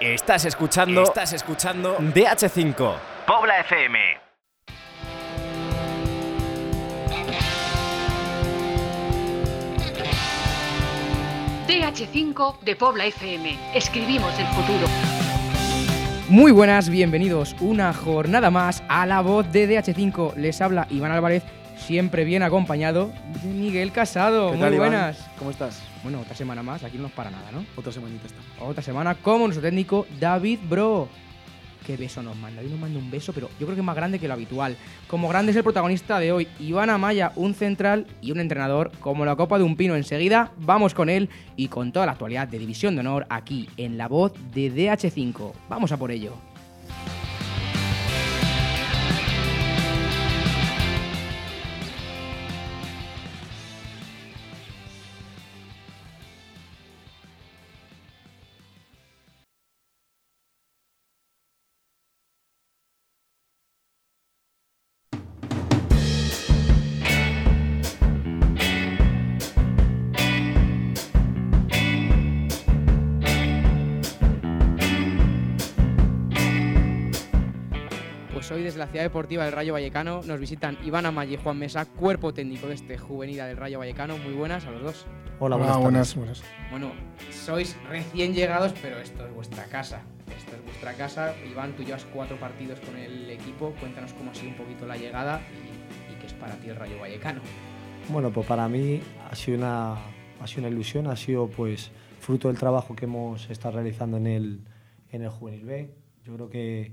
Estás escuchando, estás escuchando DH5, Pobla FM. DH5 de Pobla FM. Escribimos el futuro. Muy buenas, bienvenidos una jornada más a la voz de DH5. Les habla Iván Álvarez, siempre bien acompañado de Miguel Casado. ¿Qué Muy tal, Iván? buenas. ¿Cómo estás? Bueno, otra semana más, aquí no nos para nada, ¿no? Otra semanita está. Otra semana como nuestro técnico David Bro. Qué beso nos manda. Hoy nos manda un beso, pero yo creo que es más grande que lo habitual. Como grande es el protagonista de hoy, Iván Amaya, un central y un entrenador como la copa de un pino. Enseguida vamos con él y con toda la actualidad de División de Honor aquí en la voz de DH5. Vamos a por ello. Ciudad deportiva del Rayo Vallecano nos visitan Iván Amaya y Juan Mesa, cuerpo técnico de este juvenil del Rayo Vallecano. Muy buenas a los dos. Hola, Hola, buenas, buenas, tardes. buenas. Bueno, sois recién llegados, pero esto es vuestra casa. Esto es vuestra casa. Iván, tú llevas cuatro partidos con el equipo. Cuéntanos cómo ha sido un poquito la llegada y, y qué es para ti el Rayo Vallecano. Bueno, pues para mí ha sido una, ha sido una ilusión, ha sido pues fruto del trabajo que hemos estado realizando en el, en el Juvenil B. Yo creo que,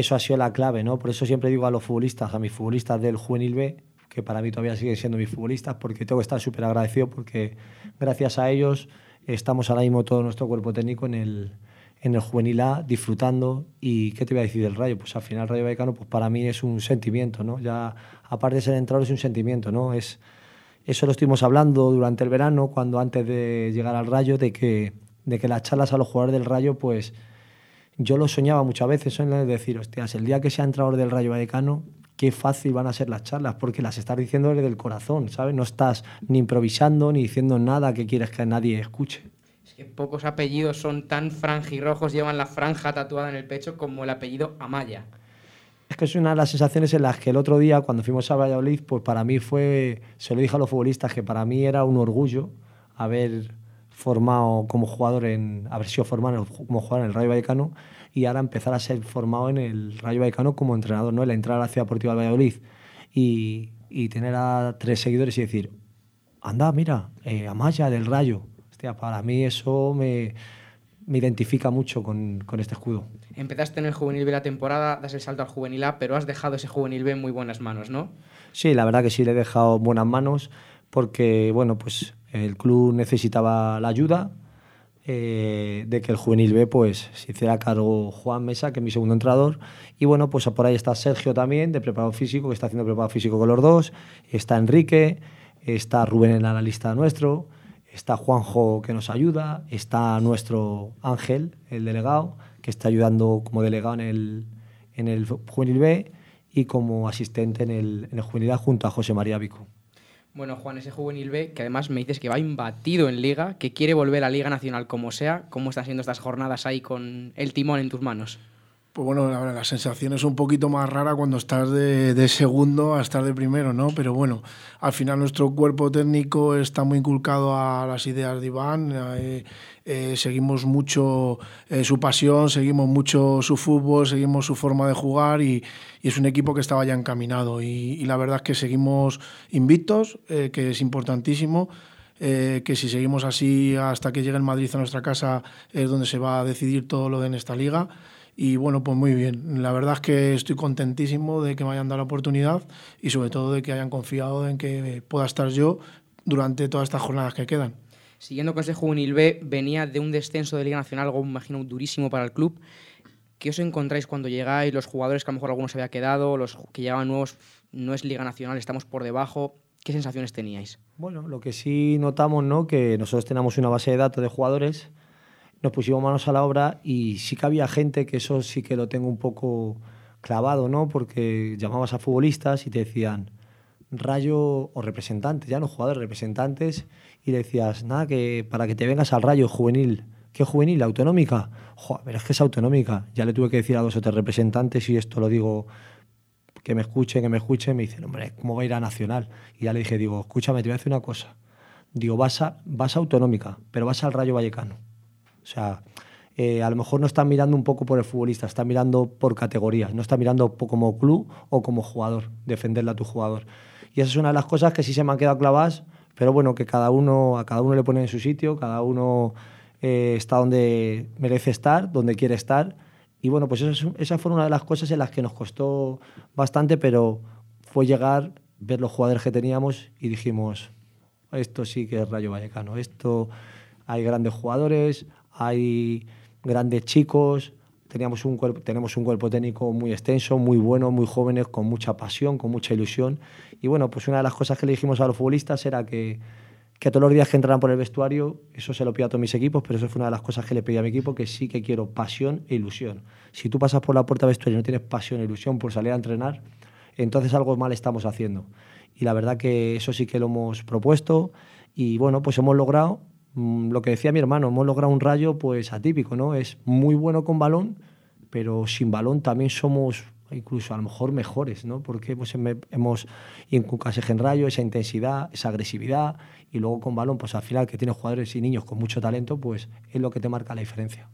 eso ha sido la clave, ¿no? Por eso siempre digo a los futbolistas, a mis futbolistas del Juvenil B, que para mí todavía siguen siendo mis futbolistas, porque tengo que estar súper agradecido porque gracias a ellos estamos ahora mismo todo nuestro cuerpo técnico en el, en el Juvenil A disfrutando. ¿Y qué te voy a decir del Rayo? Pues al final el Rayo Vallecano pues para mí es un sentimiento, ¿no? Ya aparte de ser entrenador es un sentimiento, ¿no? Es, eso lo estuvimos hablando durante el verano, cuando antes de llegar al Rayo, de que, de que las charlas a los jugadores del Rayo, pues yo lo soñaba muchas veces, en decir, hostias, el día que sea entrenador del Rayo Vallecano, qué fácil van a ser las charlas, porque las estás diciendo desde el corazón, ¿sabes? No estás ni improvisando ni diciendo nada que quieres que nadie escuche. Es que pocos apellidos son tan franjirrojos, llevan la franja tatuada en el pecho como el apellido Amaya. Es que es una de las sensaciones en las que el otro día, cuando fuimos a Valladolid, pues para mí fue, se lo dije a los futbolistas, que para mí era un orgullo haber formado como jugador en, haber sido formado como jugador en el Rayo Vallecano y ahora empezar a ser formado en el Rayo Vallecano como entrenador, ¿no? El entrar a la Ciudad Deportiva de Valladolid y, y tener a tres seguidores y decir, anda, mira, eh, Amaya del Rayo. Hostia, para mí eso me, me identifica mucho con, con este escudo. Empezaste en el Juvenil B la temporada, das el salto al Juvenil A, pero has dejado ese Juvenil B en muy buenas manos, ¿no? Sí, la verdad que sí le he dejado en buenas manos porque bueno, pues el club necesitaba la ayuda eh, de que el juvenil B pues se hiciera cargo Juan Mesa, que es mi segundo entrenador, y bueno, pues por ahí está Sergio también de preparado físico, que está haciendo preparado físico con los dos, está Enrique, está Rubén en la lista nuestro, está Juanjo que nos ayuda, está nuestro Ángel, el delegado, que está ayudando como delegado en el, en el juvenil B y como asistente en el, en el juvenil A junto a José María Vico. Bueno, Juan, ese juvenil B, que además me dices que va imbatido en Liga, que quiere volver a Liga Nacional como sea, ¿cómo están siendo estas jornadas ahí con el timón en tus manos? Pues bueno, la, sensación es un poquito más rara cuando estás de, segundo a estar de primero, ¿no? Pero bueno, al final nuestro cuerpo técnico está muy inculcado a las ideas de Iván. eh, eh, seguimos mucho eh, su pasión, seguimos mucho su fútbol, seguimos su forma de jugar y, es un equipo que estaba ya encaminado. Y, la verdad es que seguimos invictos, que es importantísimo. que si seguimos así hasta que llegue el Madrid a nuestra casa es donde se va a decidir todo lo de en esta liga. Y bueno, pues muy bien. La verdad es que estoy contentísimo de que me hayan dado la oportunidad y sobre todo de que hayan confiado en que pueda estar yo durante todas estas jornadas que quedan. Siguiendo con ese juvenil B, venía de un descenso de Liga Nacional, algo me imagino durísimo para el club. ¿Qué os encontráis cuando llegáis? Los jugadores que a lo mejor algunos se había quedado, los que llegaban nuevos, no es Liga Nacional, estamos por debajo. ¿Qué sensaciones teníais? Bueno, lo que sí notamos, ¿no? Que nosotros tenemos una base de datos de jugadores, nos pusimos manos a la obra y sí que había gente que eso sí que lo tengo un poco clavado, ¿no? Porque llamabas a futbolistas y te decían Rayo o representantes, ya no jugadores, representantes, y decías, nada, que para que te vengas al Rayo juvenil, ¿Qué juvenil? ¿Autonómica? Joder, es que es autonómica. Ya le tuve que decir a dos o tres representantes y esto lo digo que me escuchen, que me escuchen, me dicen, hombre, ¿cómo va a ir a Nacional? Y ya le dije, digo, escúchame, te voy a decir una cosa. Digo, vas a, vas a autonómica, pero vas al Rayo Vallecano. O sea, eh, a lo mejor no están mirando un poco por el futbolista, están mirando por categorías, no están mirando como club o como jugador, defenderle a tu jugador. Y esa es una de las cosas que sí se me han quedado clavadas, pero bueno, que cada uno, a cada uno le pone en su sitio, cada uno eh, está donde merece estar, donde quiere estar. Y bueno, pues esa, esa fue una de las cosas en las que nos costó bastante, pero fue llegar, ver los jugadores que teníamos y dijimos, esto sí que es Rayo Vallecano, esto hay grandes jugadores, hay grandes chicos, teníamos un cuerpo, tenemos un cuerpo técnico muy extenso, muy bueno, muy jóvenes, con mucha pasión, con mucha ilusión. Y bueno, pues una de las cosas que le dijimos a los futbolistas era que, que todos los días que entraran por el vestuario, eso se lo pido a todos mis equipos, pero eso fue una de las cosas que le pedí a mi equipo, que sí que quiero pasión e ilusión. Si tú pasas por la puerta de vestuario y no tienes pasión e ilusión por salir a entrenar, entonces algo mal estamos haciendo. Y la verdad que eso sí que lo hemos propuesto y bueno, pues hemos logrado lo que decía mi hermano, hemos logrado un rayo pues atípico, ¿no? Es muy bueno con balón, pero sin balón también somos incluso a lo mejor mejores, ¿no? Porque pues, hemos inculcado ese rayo, esa intensidad, esa agresividad, y luego con balón, pues al final que tienes jugadores y niños con mucho talento, pues es lo que te marca la diferencia.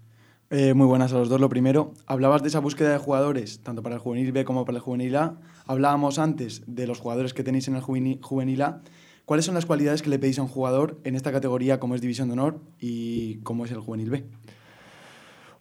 Eh, muy buenas a los dos. Lo primero, hablabas de esa búsqueda de jugadores, tanto para el juvenil B como para el juvenil A. Hablábamos antes de los jugadores que tenéis en el juvenil A. ¿Cuáles son las cualidades que le pedís a un jugador en esta categoría como es División de Honor y como es el juvenil B?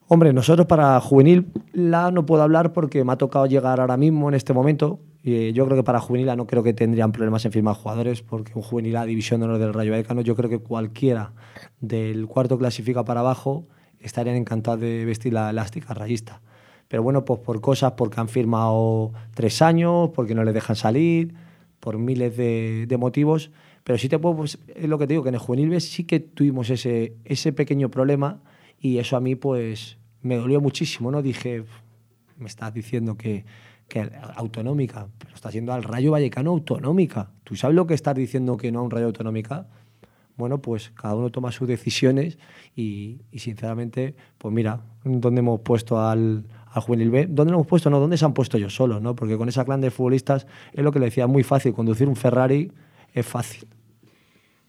Hombre, nosotros para juvenil A no puedo hablar porque me ha tocado llegar ahora mismo en este momento y yo creo que para juvenil A no creo que tendrían problemas en firmar jugadores, porque un juvenil A, división de honor del Rayo Vallecano, yo creo que cualquiera del cuarto clasifica para abajo estarían encantados de vestir la elástica rayista. Pero bueno, pues por cosas, porque han firmado tres años, porque no les dejan salir, por miles de, motivos. Pero sí te puedo, pues, es lo que te digo, que en el juvenil B sí que tuvimos ese, ese pequeño problema y eso a mí pues me dolió muchísimo, ¿no? Dije, me estás diciendo que que autonómica, pero está siendo al Rayo Vallecano autonómica. ¿Tú sabes lo que estás diciendo que no a un Rayo autonómica? Bueno, pues cada uno toma sus decisiones y, sinceramente, pues mira, ¿dónde hemos puesto al, al Juvenil B? ¿Dónde lo hemos puesto? No, ¿dónde se han puesto ellos solos? ¿no? Porque con esa clan de futbolistas es lo que le decía, muy fácil. Conducir un Ferrari es fácil.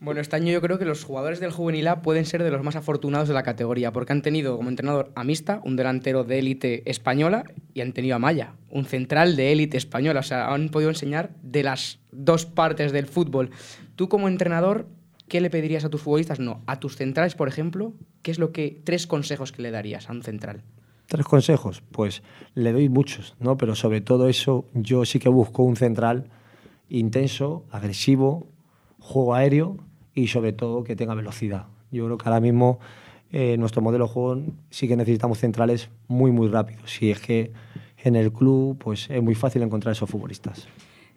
Bueno, este año yo creo que los jugadores del Juvenil A pueden ser de los más afortunados de la categoría, porque han tenido como entrenador a Mista, un delantero de élite española, y han tenido a Maya, un central de élite española. O sea, han podido enseñar de las dos partes del fútbol. Tú como entrenador, ¿qué le pedirías a tus futbolistas? No, a tus centrales, por ejemplo, ¿qué es lo que tres consejos que le darías a un central? Tres consejos, pues le doy muchos, ¿no? Pero sobre todo eso, yo sí que busco un central intenso, agresivo, juego aéreo y sobre todo que tenga velocidad. Yo creo que ahora mismo eh, nuestro modelo de juego sí que necesitamos centrales muy, muy rápidos. Y es que en el club pues, es muy fácil encontrar esos futbolistas.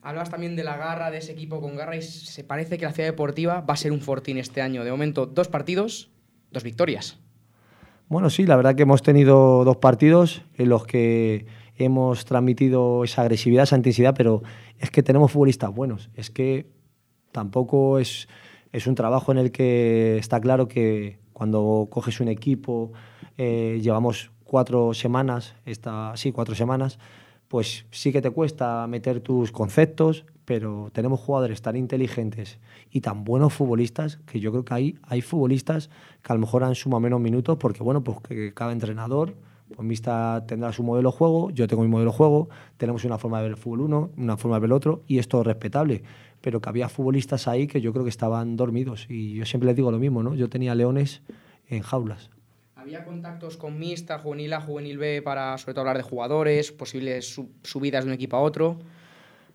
Hablabas también de la garra de ese equipo con garra y se parece que la ciudad deportiva va a ser un fortín este año. De momento, dos partidos, dos victorias. Bueno, sí, la verdad que hemos tenido dos partidos en los que hemos transmitido esa agresividad, esa intensidad, pero es que tenemos futbolistas buenos. Es que tampoco es es un trabajo en el que está claro que cuando coges un equipo, eh, llevamos cuatro semanas, esta, sí, cuatro semanas, pues sí que te cuesta meter tus conceptos, pero tenemos jugadores tan inteligentes y tan buenos futbolistas que yo creo que hay, hay futbolistas que a lo mejor han sumado menos minutos porque, bueno, pues que cada entrenador pues Vista tendrá su modelo de juego, yo tengo mi modelo de juego, tenemos una forma de ver el fútbol uno, una forma de ver el otro, y es todo respetable pero que había futbolistas ahí que yo creo que estaban dormidos. Y yo siempre les digo lo mismo, ¿no? Yo tenía leones en jaulas. ¿Había contactos con Mista, Juvenil A, Juvenil B para sobre todo hablar de jugadores, posibles subidas de un equipo a otro?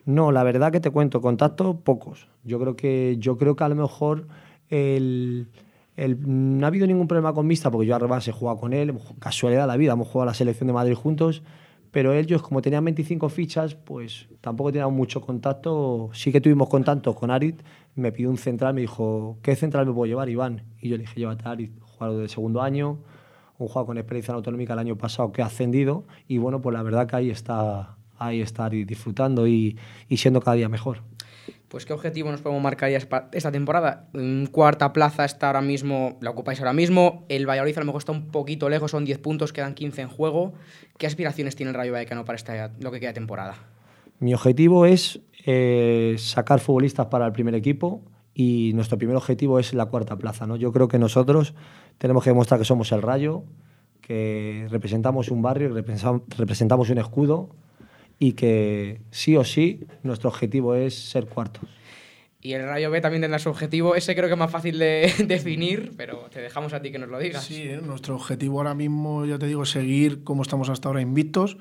No, la verdad que te cuento, contactos pocos. Yo creo que, yo creo que a lo mejor el, no ha habido ningún problema con Mista, porque yo además he jugado con él, casualidad de la vida, hemos jugado a la selección de Madrid juntos, pero ellos, como tenían 25 fichas, pues tampoco tenían mucho contacto. Sí que tuvimos contacto con Arid, me pidió un central, me dijo, ¿qué central me puedo llevar, Iván? Y yo le dije, llévate a Arid, jugador de segundo año, un jugador con experiencia en autonómica el año pasado que ha ascendido, y bueno, pues la verdad que ahí está, ahí está Arid disfrutando y, y siendo cada día mejor. Pues qué objetivo nos podemos marcar ya esta temporada. En cuarta plaza está ahora mismo, la ocupáis ahora mismo. El Valladolid a lo mejor está un poquito lejos, son 10 puntos, quedan 15 en juego. ¿Qué aspiraciones tiene el Rayo Vallecano para esta, lo que queda de temporada? Mi objetivo es eh, sacar futbolistas para el primer equipo y nuestro primer objetivo es la cuarta plaza. ¿no? Yo creo que nosotros tenemos que demostrar que somos el Rayo, que representamos un barrio, representamos un escudo y que sí o sí nuestro objetivo es ser cuartos. Y el Rayo B también tendrá su objetivo. Ese creo que es más fácil de definir, pero te dejamos a ti que nos lo digas. Sí, ¿eh? nuestro objetivo ahora mismo, ya te digo, es seguir como estamos hasta ahora invictos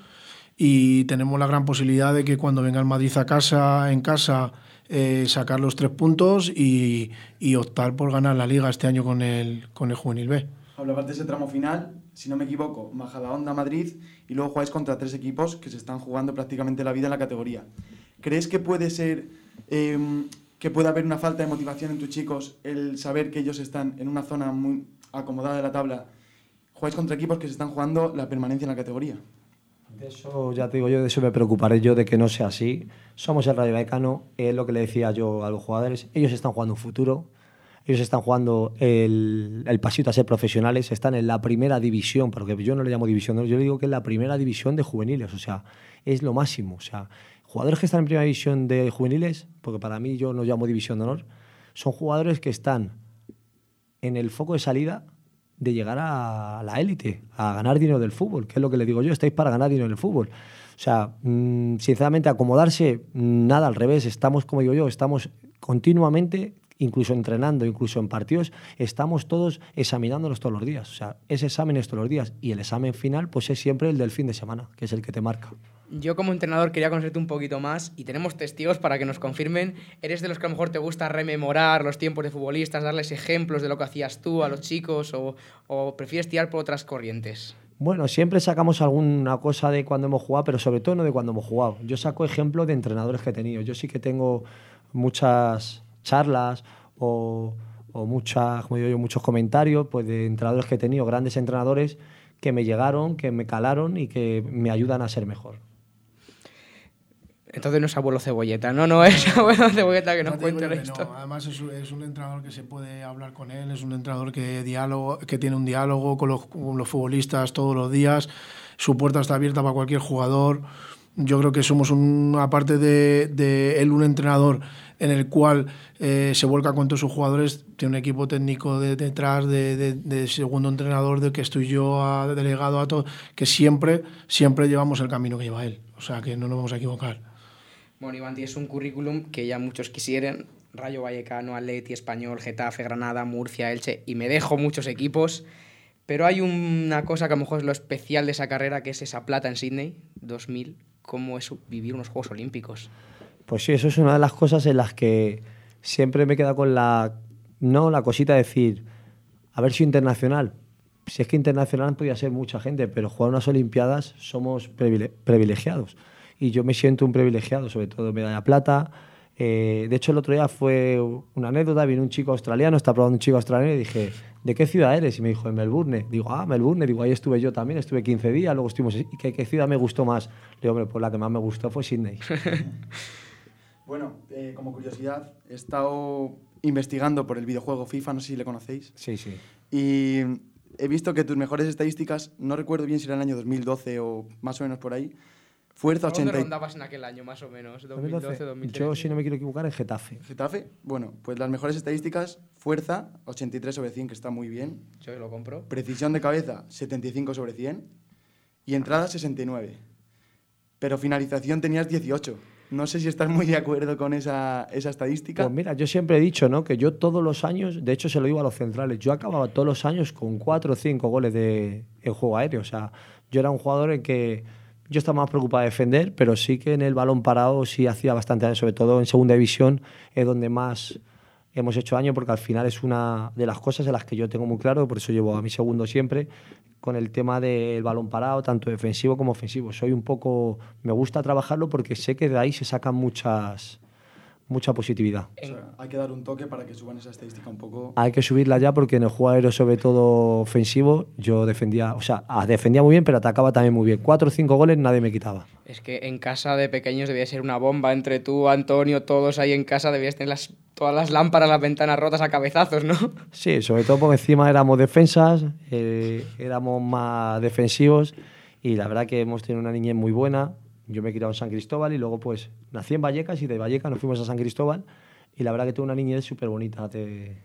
y tenemos la gran posibilidad de que cuando venga el Madrid a casa, en casa, eh, sacar los tres puntos y, y, optar por ganar la liga este año con el, con el Juvenil B. Hablabas de ese tramo final, si no me equivoco, Majadahonda, Madrid, y luego jugáis contra tres equipos que se están jugando prácticamente la vida en la categoría. ¿Crees que puede ser em, que puede haber una falta de motivación en tus chicos el saber que ellos están en una zona muy acomodada de la tabla? Jugáis contra equipos que se están jugando la permanencia en la categoría. De eso ya te digo yo, de eso me preocuparé yo de que no sea así. Somos el Rayo Vallecano, es lo que le decía yo a los jugadores, ellos están jugando un futuro ellos están jugando el, pasito a ser profesionales, están en la primera división, porque yo no le llamo división, yo le digo que es la primera división de juveniles, o sea, es lo máximo. O sea, jugadores que están en primera división de juveniles, porque para mí yo no llamo división de honor, son jugadores que están en el foco de salida de llegar a la élite, a ganar dinero del fútbol, que es lo que le digo yo, estáis para ganar dinero del fútbol. O sea, mm, sinceramente, acomodarse, nada al revés, estamos, como digo yo, estamos continuamente incluso entrenando, incluso en partidos, estamos todos examinándonos todos los días. O sea, ese examen es todos los días. Y el examen final, pues es siempre el del fin de semana, que es el que te marca. Yo como entrenador quería conocerte un poquito más y tenemos testigos para que nos confirmen. ¿Eres de los que a lo mejor te gusta rememorar los tiempos de futbolistas, darles ejemplos de lo que hacías tú a los chicos o, o prefieres tirar por otras corrientes? Bueno, siempre sacamos alguna cosa de cuando hemos jugado, pero sobre todo no de cuando hemos jugado. Yo saco ejemplos de entrenadores que he tenido. Yo sí que tengo muchas charlas o, muchas, como digo yo, muchos comentarios pues, de entrenadores que he tenido, grandes entrenadores que me llegaron, que me calaron y que me ayudan a ser mejor. Entonces no es abuelo cebolleta, no, no es abuelo cebolleta que nos cuente esto. Además es, es, un entrenador que se puede hablar con él, es un entrenador que, diálogo, que tiene un diálogo con los, con los futbolistas todos los días, su puerta está abierta para cualquier jugador. Yo creo que somos una parte de, de él un entrenador en el cual eh, se vuelca con todos sus jugadores, tiene un equipo técnico de, detrás, de, de, segundo entrenador, de que estoy yo a, delegado a todo, que siempre, siempre llevamos el camino que lleva él. O sea, que no nos vamos a equivocar. Bueno, Iván, es un currículum que ya muchos quisieran. Rayo Vallecano, Atleti, Español, Getafe, Granada, Murcia, Elche, y me dejo muchos equipos. Pero hay una cosa que a lo mejor es lo especial de esa carrera, que es esa plata en Sydney, 2000. ¿Cómo es vivir unos Juegos Olímpicos? Pues sí, eso es una de las cosas en las que siempre me queda con la, no, la cosita de decir, a ver si internacional. Si es que internacional podría ser mucha gente, pero jugar unas Olimpiadas somos privilegiados. Y yo me siento un privilegiado, sobre todo medalla plata. Eh, de hecho, el otro día fue una anécdota, vino un chico australiano, está probando un chico australiano y dije, ¿de qué ciudad eres? Y me dijo, de Melbourne. Digo, ah, Melbourne. Digo, ahí estuve yo también, estuve 15 días, luego estuvimos... ¿Y qué, qué ciudad me gustó más? Le digo, hombre, pues la que más me gustó fue Sydney. Bueno, eh, como curiosidad, he estado investigando por el videojuego FIFA, no sé si le conocéis. Sí, sí. Y he visto que tus mejores estadísticas, no recuerdo bien si era el año 2012 o más o menos por ahí, fuerza 80. ¿Dónde rondabas en aquel año, más o menos? 2012, 2013. Yo, si no me quiero equivocar, en Getafe. ¿Getafe? Bueno, pues las mejores estadísticas, fuerza 83 sobre 100, que está muy bien. Yo lo compro. Precisión de cabeza 75 sobre 100 y entrada 69. Pero finalización tenías 18. No sé si estás muy de acuerdo con esa, esa, estadística. Pues mira, yo siempre he dicho ¿no? que yo todos los años, de hecho se lo digo a los centrales, yo acababa todos los años con cuatro o cinco goles de, en juego aéreo. O sea, yo era un jugador en que yo estaba más preocupado de defender, pero sí que en el balón parado sí hacía bastante sobre todo en segunda división es donde más hemos hecho año porque al final es una de las cosas en las que yo tengo muy claro, por eso llevo a mi segundo siempre, con el tema del balón parado, tanto defensivo como ofensivo. Soy un poco, me gusta trabajarlo porque sé que de ahí se sacan muchas, mucha positividad. O sea, hay que dar un toque para que suban esa estadística un poco. Hay que subirla ya porque en el juego aéreo, sobre todo ofensivo, yo defendía, o sea, ah, defendía muy bien, pero atacaba también muy bien. Cuatro o cinco goles nadie me quitaba. Es que en casa de pequeños debía ser una bomba entre tú, Antonio, todos ahí en casa debías tener las, todas las lámparas, las ventanas rotas a cabezazos, ¿no? Sí, sobre todo porque encima éramos defensas, eh, éramos más defensivos y la verdad que hemos tenido una niñez muy buena. Yo me he criado en San Cristóbal y luego pues nací en Vallecas y de Vallecas nos fuimos a San Cristóbal y la verdad que tuve una niñez súper bonita. De,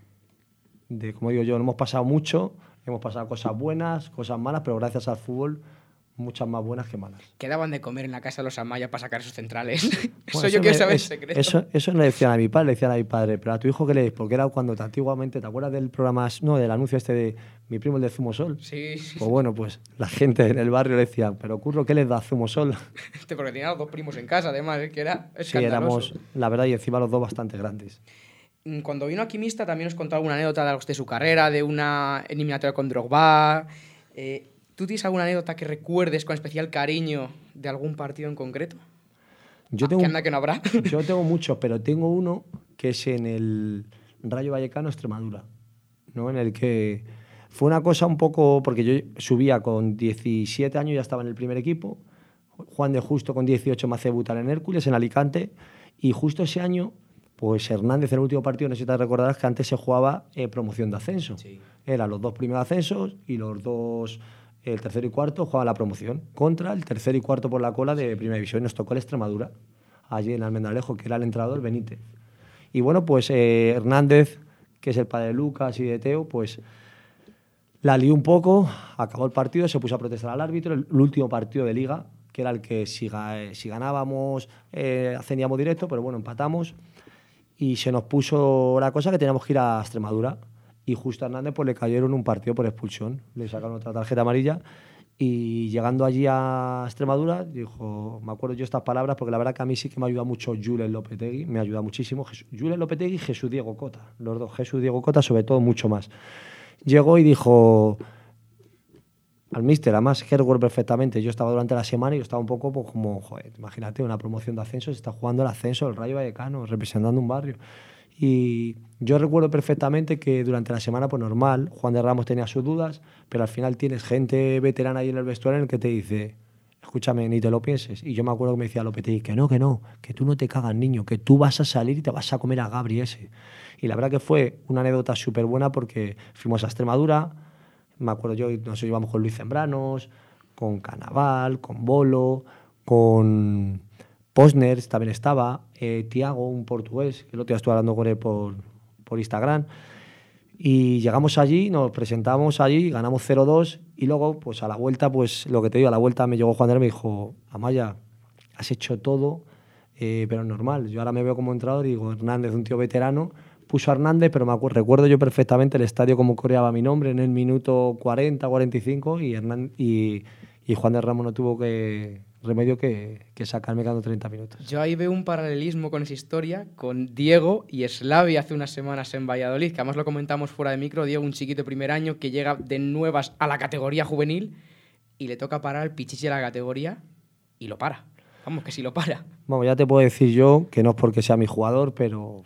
como digo yo, no hemos pasado mucho, hemos pasado cosas buenas, cosas malas, pero gracias al fútbol muchas más buenas que malas. ¿Qué daban de comer en la casa de los Amaya para sacar esos centrales? Bueno, eso yo quiero me- saber el es- secreto. Eso, eso le decían a mi padre, le decían a mi padre, pero a tu hijo que le des, porque era cuando antiguamente, ¿te acuerdas del programa, no, del anuncio este de mi primo el de Zumosol? Sí, sí, Pues bueno, pues la gente en el barrio le decía, pero curro, ¿qué les da Zumosol? sí, porque tenía los dos primos en casa, además, es que era Sí, éramos, la verdad, y encima los dos bastante grandes. Mm, Cuando vino Alquimista también os contó alguna anécdota de, de su carrera, de una eliminatoria con Drogba. Eh, ¿Tú tienes alguna anécdota que recuerdes con especial cariño de algún partido en concreto? Yo Ah, tengo, que anda que no habrá. yo tengo muchos, pero tengo uno que es en el Rayo Vallecano Extremadura, ¿no? En el que fue una cosa un poco, porque yo subía con 17 años, ya estaba en el primer equipo, Juan de Justo con 18 me hace debutar en Hércules, en Alicante, y justo ese año, pues Hernández en el último partido, no sé si te recordarás que antes se jugaba eh, promoción de ascenso. Eran los dos primeros ascensos y los dos, el tercero y cuarto, jugaban la promoción contra el tercero y cuarto por la cola de Primera División. Nos tocó el Extremadura, allí en Almendralejo, que era el entrenador Benítez. Y bueno, pues eh, Hernández, que es el padre de Lucas y de Teo, pues la lió un poco, acabó el partido, se puso a protestar al árbitro, el, el último partido de liga, que era el que si, ga- si ganábamos eh, ascendíamos directo, pero bueno, empatamos y se nos puso la cosa que teníamos que ir a Extremadura y justo a Hernández pues le cayeron un partido por expulsión, le sacaron otra tarjeta amarilla y llegando allí a Extremadura dijo, me acuerdo yo estas palabras porque la verdad que a mí sí que me ayuda mucho Julen Lopetegui, me ayuda muchísimo, Julen Lopetegui y Jesús Diego Cota, los dos, Jesús Diego Cota sobre todo mucho más. Llegó y dijo al míster, además recuerdo perfectamente, yo estaba durante la semana y yo estaba un poco pues, como, joder, imagínate, una promoción de ascenso, se está jugando el ascenso del Rayo Vallecano, representando un barrio. Y yo recuerdo perfectamente que durante la semana, pues normal, Juan de Ramos tenía sus dudas, pero al final tienes gente veterana ahí en el vestuario en el que te dice, escúchame, ni te lo pienses. Y yo me acuerdo que me decía Lopetegui, que no, que no, que tú no te cagas, niño, que tú vas a salir y te vas a comer a Gabri. Y la verdad que fue una anécdota súper buena porque fuimos a Extremadura, me acuerdo yo, nos íbamos con Luis Zembranos, con Canaval, con Bolo, con Posner también estaba, eh, Tiago, un portugués, que el otro día estuve hablando con él por, por Instagram. Y llegamos allí, nos presentamos allí, ganamos 0-2 y luego, pues a la vuelta, pues lo que te digo, a la vuelta me llegó Juan de y me dijo, Amaya, has hecho todo, eh, pero normal. Yo ahora me veo como entrenador y digo, Hernández, un tío veterano, puso a Hernández, pero me acuer- recuerdo yo perfectamente el estadio como coreaba mi nombre en el minuto 40, 45 y, Hernán- y, y Juan de Ramos no tuvo que remedio que, que sacarme quedando 30 minutos. Yo ahí veo un paralelismo con esa historia, con Diego y Slavi hace unas semanas en Valladolid, que además lo comentamos fuera de micro. Diego, un chiquito de primer año que llega de nuevas a la categoría juvenil y le toca parar al pichichi de la categoría y lo para. Vamos, que sí lo para. Vamos, ya te puedo decir yo que no es porque sea mi jugador, pero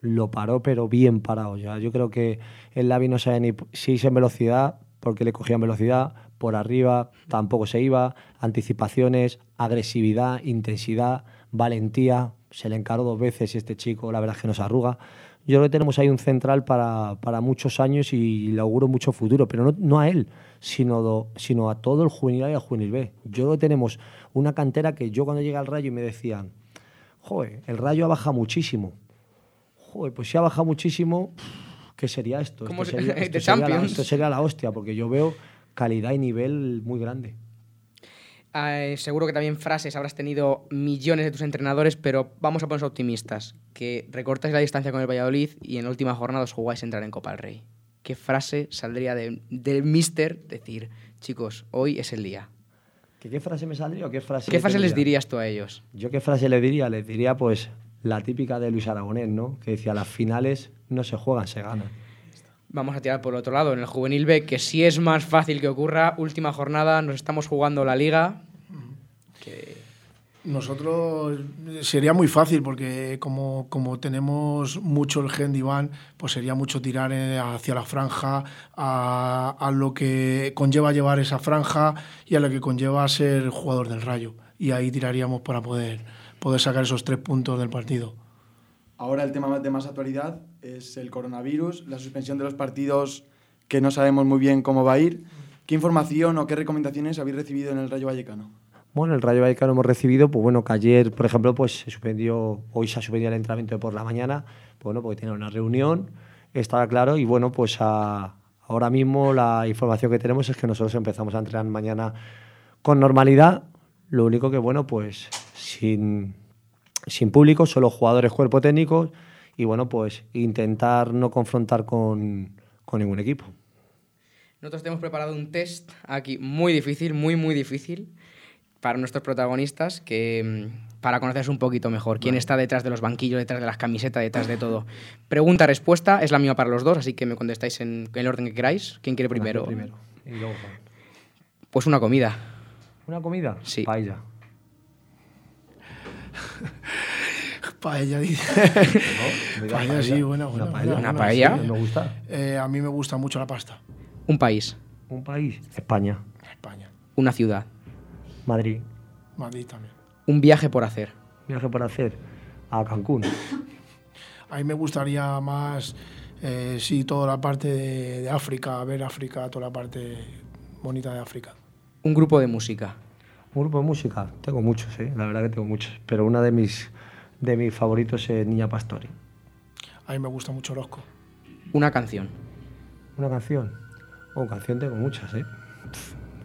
lo paró, pero bien parado. Ya. Yo creo que el Lavi no sabe ni si es en velocidad, porque le cogían velocidad, por arriba tampoco se iba, anticipaciones, agresividad, intensidad, valentía. Se le encaró dos veces y este chico, la verdad es que nos arruga. Yo creo que tenemos ahí un central para, para muchos años y le auguro mucho futuro, pero no, no a él, sino, do- sino a todo el juvenil A y al juvenil B. Yo creo que tenemos una cantera que yo cuando llegué al Rayo y me decían, joder, el Rayo ha bajado muchísimo. Joder, pues si ha bajado muchísimo, ¿qué sería esto? Esto se- sería, esto sería la, esto sería la hostia, porque yo veo calidad y nivel muy grande. Eh, seguro que también frases habrás tenido millones de tus entrenadores, pero vamos a ponernos optimistas. Que recortáis la distancia con el Valladolid y en la última jornada os jugáis a entrar en Copa del Rey. ¿Qué frase saldría de- del mister decir, chicos, hoy es el día? ¿Qué, qué frase me saldría o qué frase? ¿Qué frase les dirías tú a ellos? Yo qué frase le diría, les diría pues la típica de Luis Aragonés, ¿no? Que decía, las finales no se juegan, se ganan. Vamos a tirar por el otro lado, en el juvenil B, que sí es más fácil que ocurra. Última jornada, nos estamos jugando la liga. Que Nosotros sería muy fácil porque como, como tenemos mucho el gen de Iván, pues sería mucho tirar eh, hacia la franja, a, a, lo que conlleva llevar esa franja y a lo que conlleva ser jugador del Rayo. Y ahí tiraríamos para poder, poder sacar esos tres puntos del partido. Ahora el tema de más actualidad es el coronavirus, la suspensión de los partidos que no sabemos muy bien cómo va a ir. ¿Qué información o qué recomendaciones habéis recibido en el Rayo Vallecano? Bueno, el Rayo Vallecano hemos recibido, pues bueno, que ayer, por ejemplo, pues se suspendió, hoy se ha suspendido el entrenamiento de por la mañana, pues bueno, porque tenía una reunión, estaba claro, y bueno, pues a, ahora mismo la información que tenemos es que nosotros empezamos a entrenar mañana con normalidad, lo único que, bueno, pues sin, sin público, solo jugadores, cuerpo técnico, y bueno, pues intentar no confrontar con, con ningún equipo. Nosotros tenemos preparado un test aquí muy difícil, muy, muy difícil para nuestros protagonistas que mm, para conocerse un poquito mejor. Quién está detrás de los banquillos, detrás de las camisetas, detrás de todo. Pregunta-respuesta es la misma para los dos, así que me contestáis en el orden que queráis. ¿Quién quiere primero? primero. Y luego, pues una comida. ¿Una comida? Sí. Paella. paella, dice. No, paella, sí, buena, buena. Una paella. Una paella. Sí, me gusta. Eh, a mí me gusta mucho la pasta. Un país. Un país. España. España. Una ciudad. Madrid. Madrid también. Un viaje por hacer. Viaje por hacer a Cancún. A mí me gustaría más, eh, sí, toda la parte de, de, África, ver África, toda la parte bonita de África. Un grupo de música. Un grupo de música, tengo muchos, ¿eh? la verdad que tengo muchos, pero uno de mis, de mis favoritos es Niña Pastori. A mí me gusta mucho Orozco. Una canción. ¿Una canción? Oh, canción tengo muchas, ¿eh?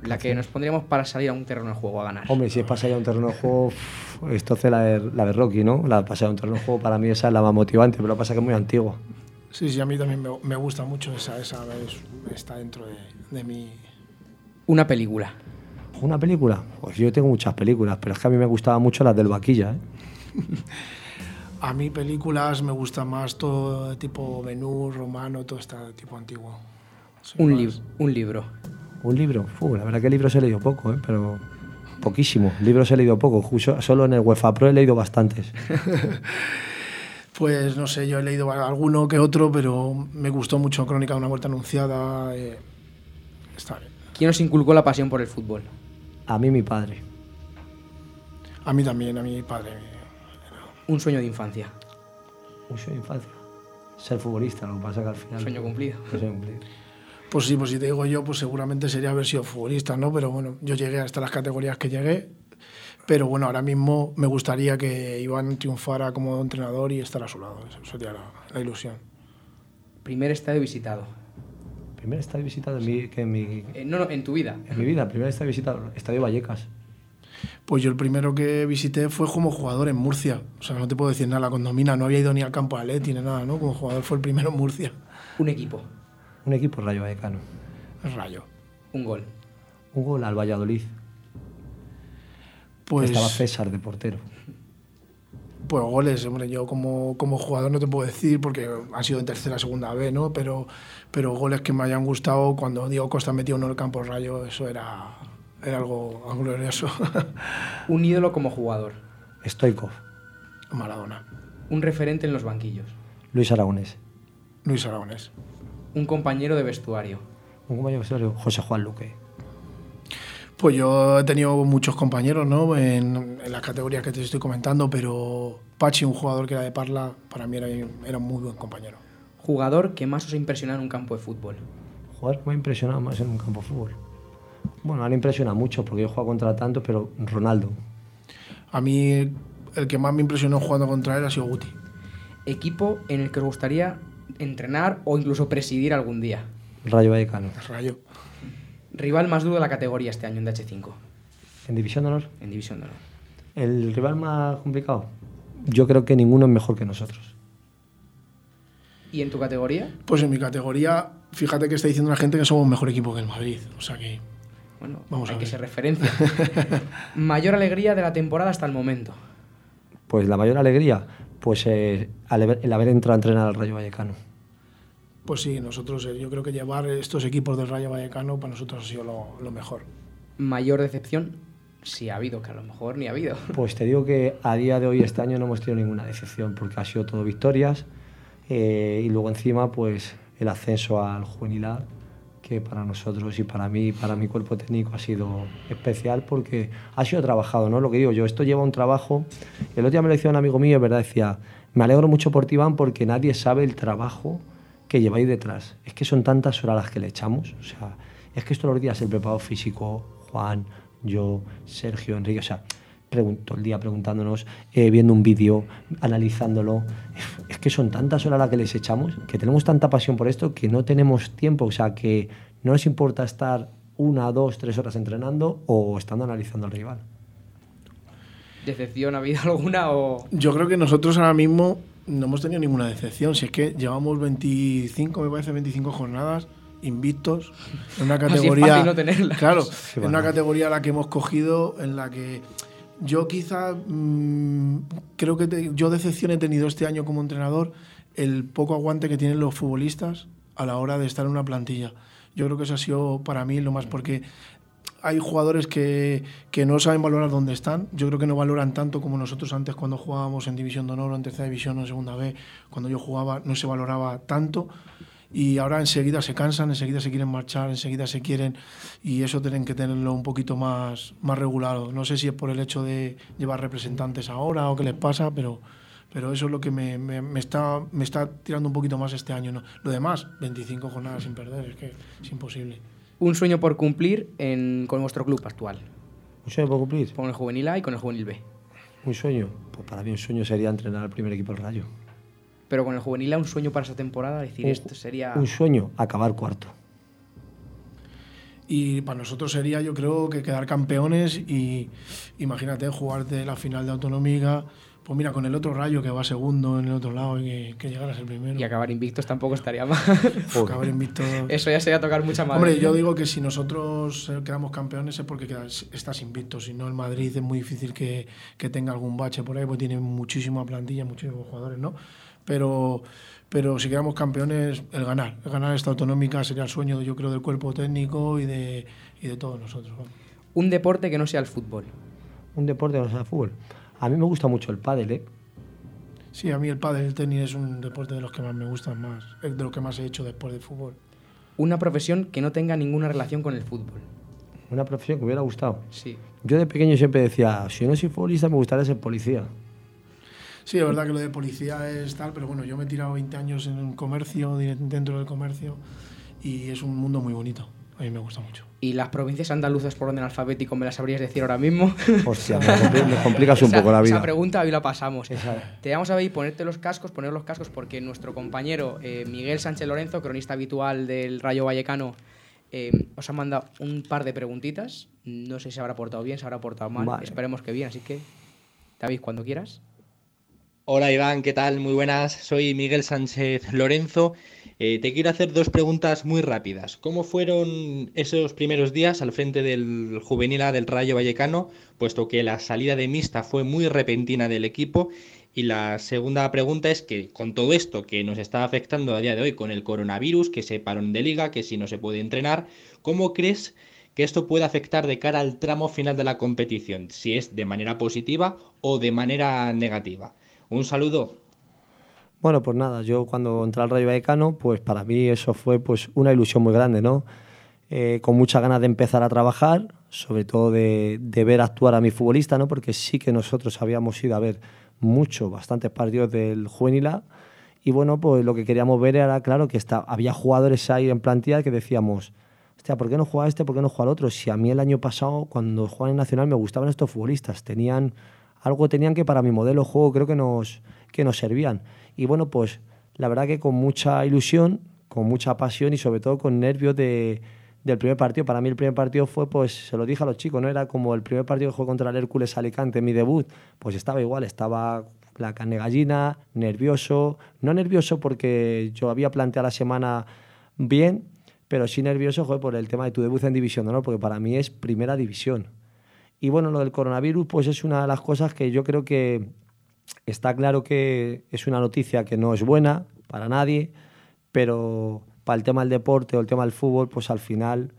La que nos pondríamos para salir a un terreno de juego a ganar. Hombre, si es para salir a un terreno de juego, entonces la de, la de Rocky, ¿no? La de pasar a un terreno de juego para mí esa es la más motivante, pero lo que pasa es que es muy antigua. Sí, sí, a mí también me, me gusta mucho esa, esa es, está dentro de, de mi... Una película. ¿Una película? Pues yo tengo muchas películas, pero es que a mí me gustaban mucho las del Vaquilla, ¿eh? a mí películas me gusta más todo tipo menú, romano, todo este tipo antiguo. Un, li un libro. Un libro, Uf, la verdad que libros he leído poco, ¿eh? pero poquísimo. Libros he leído poco, solo en el UEFA Pro he leído bastantes. pues no sé, yo he leído alguno que otro, pero me gustó mucho Crónica de una muerte anunciada. Eh, está bien. ¿Quién os inculcó la pasión por el fútbol? A mí mi padre. A mí también, a mi padre. Un sueño de infancia. Un sueño de infancia. Ser futbolista, lo que pasa que al final... Sueño cumplido. Sueño cumplido. Pues sí, pues si te digo yo, pues seguramente sería haber sido futbolista, ¿no? Pero bueno, yo llegué hasta las categorías que llegué. Pero bueno, ahora mismo me gustaría que Iván triunfara como entrenador y estar a su lado. Eso sería la, la ilusión. Primer estadio visitado. Primer estadio visitado en mi, que en mi... Eh, no, no, en tu vida. En mi vida, primer estadio visitado, Estadio Vallecas. Pues yo el primero que visité fue como jugador en Murcia. O sea, no te puedo decir nada, la condomina, no había ido ni al campo de Atleti ni nada, ¿no? Como jugador fue el primero en Murcia. Un equipo. Un equipo Rayo Vallecano. El Rayo. Un gol. Un gol al Valladolid. Pues, Estaba César de portero. Pues goles, hombre, yo como, como jugador no te puedo decir porque han sido en tercera, segunda vez, ¿no? Pero, pero goles que me hayan gustado cuando Diego Costa metió uno en el campo Rayo, eso era, era algo, algo glorioso. Un ídolo como jugador. Stoikov. Maradona. Un referente en los banquillos. Luis Aragonés. Luis Aragonés. Un compañero de vestuario. Un compañero de vestuario, José Juan Luque. Pues yo he tenido muchos compañeros ¿no? en, en, las categorías que te estoy comentando, pero Pachi, un jugador que era de Parla, para mí era, era un muy buen compañero. ¿Jugador que más os ha impresionado en un campo de fútbol? Jugador que me ha impresionado más en un campo de fútbol. Bueno, han impresionado mucho porque yo he jugado contra tanto, pero Ronaldo. A mí el que más me impresionó jugando contra él ha sido Guti. ¿Equipo en el que os gustaría entrenar o incluso presidir algún día? Rayo Vallecano. Rayo. ¿Rival más duro de la categoría este año en DH5? ¿En División de Honor? En División de Honor. ¿El rival más complicado? Yo creo que ninguno es mejor que nosotros. ¿Y en tu categoría? Pues en mi categoría, fíjate que está diciendo la gente que somos mejor equipo que el Madrid. O sea que. Bueno, Vamos hay que ser referencia. mayor alegría de la temporada hasta el momento. Pues la mayor alegría, pues eh, el haber entrado a entrenar al Rayo Vallecano. Pues sí, nosotros, eh, yo creo que llevar estos equipos del Rayo Vallecano para nosotros ha sido lo, lo mejor. ¿Mayor decepción? si ha habido, que a lo mejor ni ha habido. Pues te digo que a día de hoy, este año, no hemos tenido ninguna decepción, porque ha sido todo victorias. Eh, y luego encima, pues el ascenso al juvenil A, que para nosotros y para mí, para mi cuerpo técnico ha sido especial porque ha sido trabajado, ¿no? Lo que digo yo, esto lleva un trabajo. El otro día me lo decía un amigo mío, ¿verdad? Decía, me alegro mucho por ti, Iván, porque nadie sabe el trabajo que lleváis detrás. Es que son tantas horas las que le echamos. O sea, es que todos los días el preparado físico, Juan, yo, Sergio, Enrique, o sea, pregunto el día preguntándonos, eh, viendo un vídeo, analizándolo. Es que son tantas horas las que les echamos, que tenemos tanta pasión por esto que no tenemos tiempo, o sea, que no nos importa estar una, dos, tres horas entrenando o estando analizando al rival. ¿Decepción ha habido alguna o...? Yo creo que nosotros ahora mismo no hemos tenido ninguna decepción. Si es que llevamos 25, me parece, 25 jornadas invictos en una categoría. no claro, en una categoría la que hemos cogido, en la que yo quizá mm, creo que yo decepción he tenido este año como entrenador el poco aguante que tienen los futbolistas a la hora de estar en una plantilla. Yo creo que eso ha sido para mí lo más porque hay jugadores que, que, no saben valorar dónde están. Yo creo que no valoran tanto como nosotros antes cuando jugábamos en División de Honor en Tercera División o en Segunda B. Cuando yo jugaba no se valoraba tanto y ahora enseguida se cansan, enseguida se quieren marchar, enseguida se quieren y eso tienen que tenerlo un poquito más, más regulado. No sé si es por el hecho de llevar representantes ahora o qué les pasa, pero, pero eso es lo que me, me, está, me está tirando un poquito más este año. ¿no? Lo demás, 25 jornadas sin perder, es que es imposible. Un sueño por cumplir en, con nuestro club actual. ¿Un sueño por cumplir? Con el juvenil A y con el juvenil B. ¿Un sueño? Pues para mí un sueño sería entrenar al primer equipo del Rayo. Pero con el juvenil a un sueño para esta temporada, decir, esto sería... Un sueño, acabar cuarto. Y para nosotros sería, yo creo, que quedar campeones y imagínate jugarte la final de Autonómica, pues mira, con el otro rayo que va segundo en el otro lado y que, llegara a ser primero. Y acabar invictos tampoco estaría mal. acabar invictos. Eso ya sería tocar mucha madre. Hombre, yo digo que si nosotros eh, quedamos campeones es porque quedas, estás invicto. Si no, el Madrid es muy difícil que, que tenga algún bache por ahí, porque tiene muchísima plantilla, muchísimos jugadores, ¿no? Pero, pero si quedamos campeones, el ganar. El ganar esta autonómica sería el sueño, yo creo, del cuerpo técnico y de, y de todos nosotros. Un deporte que no sea el fútbol. Un deporte que no sea el fútbol. A mí me gusta mucho el pádel, ¿eh? Sí, a mí el pádel, el tenis es un deporte de los que más me gustan más, de lo que más he hecho después del fútbol. Una profesión que no tenga ninguna relación con el fútbol. Una profesión que me hubiera gustado. Sí. Yo de pequeño siempre decía, si no soy futbolista me gustaría ser policía. Sí, es verdad que lo de policía es tal, pero bueno, yo me he tirado 20 años en un comercio, dentro del comercio, y es un mundo muy bonito. A mí me gusta mucho. ¿Y las provincias andaluzas por orden alfabético me las sabrías decir ahora mismo? Hostia, me complicas un poco la vida. Esa pregunta hoy la pasamos. Te vamos a ver y ponerte los cascos, poner los cascos, porque nuestro compañero eh, Miguel Sánchez Lorenzo, cronista habitual del Rayo Vallecano, eh, os ha mandado un par de preguntitas. No sé si se habrá portado bien, se habrá portado mal. Esperemos que bien, así que, David, cuando quieras. Hola Iván, ¿qué tal? Muy buenas. Soy Miguel Sánchez Lorenzo. Eh, te quiero hacer dos preguntas muy rápidas. ¿Cómo fueron esos primeros días al frente del juvenil A del Rayo Vallecano, puesto que la salida de Mista fue muy repentina del equipo? Y la segunda pregunta es que con todo esto que nos está afectando a día de hoy con el coronavirus, que se paró de liga, que si no se puede entrenar, ¿cómo crees que esto puede afectar de cara al tramo final de la competición? Si es de manera positiva o de manera negativa. Un saludo. Bueno, pues nada, yo cuando entré al Rayo Vallecano, pues para mí eso fue pues una ilusión muy grande, ¿no? Eh, con muchas ganas de empezar a trabajar, sobre todo de, ver actuar a mi futbolista, ¿no? Porque sí que nosotros habíamos ido a ver mucho, bastantes partidos del juvenil A, y bueno, pues lo que queríamos ver era, claro, que está, había jugadores ahí en plantilla que decíamos, hostia, ¿por qué no juega este, por qué no juega el otro? Si a mí el año pasado, cuando jugaba en Nacional, me gustaban estos futbolistas, tenían algo tenían que para mi modelo de juego creo que nos, que nos servían. Y bueno, pues la verdad que con mucha ilusión, con mucha pasión y sobre todo con nervios de, del primer partido. Para mí el primer partido fue, pues se lo dije a los chicos, no era como el primer partido que jugué contra el Hércules Alicante, mi debut, pues estaba igual, estaba la carne gallina, nervioso, no nervioso porque yo había planteado la semana bien, pero sí nervioso fue por el tema de tu debut en división ¿no? porque para mí es primera división. Y bueno, lo del coronavirus pues es una de las cosas que yo creo que está claro que es una noticia que no es buena para nadie, pero para el tema del deporte o el tema del fútbol, pues al final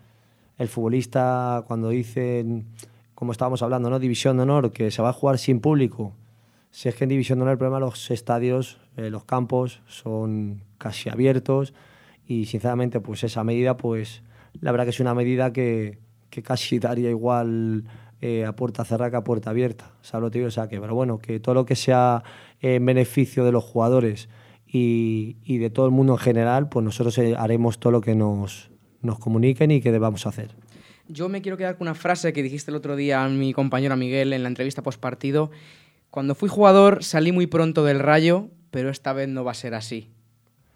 el futbolista cuando dicen como estábamos hablando, ¿no? División de honor, que se va a jugar sin público. Si es que en División de honor el problema los estadios, eh, los campos son casi abiertos y sinceramente pues esa medida pues la verdad que es una medida que, que casi daría igual eh, a puerta cerrada que a puerta abierta. ¿sabes lo O sea que, pero bueno, que todo lo que sea en beneficio de los jugadores y, y de todo el mundo en general, pues nosotros eh, haremos todo lo que nos, nos comuniquen y que debamos hacer. Yo me quiero quedar con una frase que dijiste el otro día a mi compañero Miguel en la entrevista post partido. Cuando fui jugador salí muy pronto del rayo, pero esta vez no va a ser así.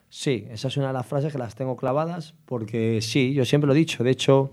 Sí, esa es una de las frases que las tengo clavadas, porque sí, yo siempre lo he dicho. De hecho,